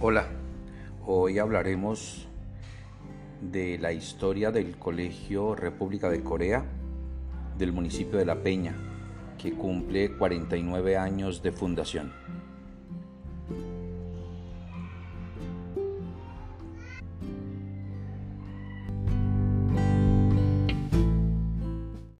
Hola, hoy hablaremos de la historia del Colegio República de Corea del municipio de La Peña, que cumple 49 años de fundación.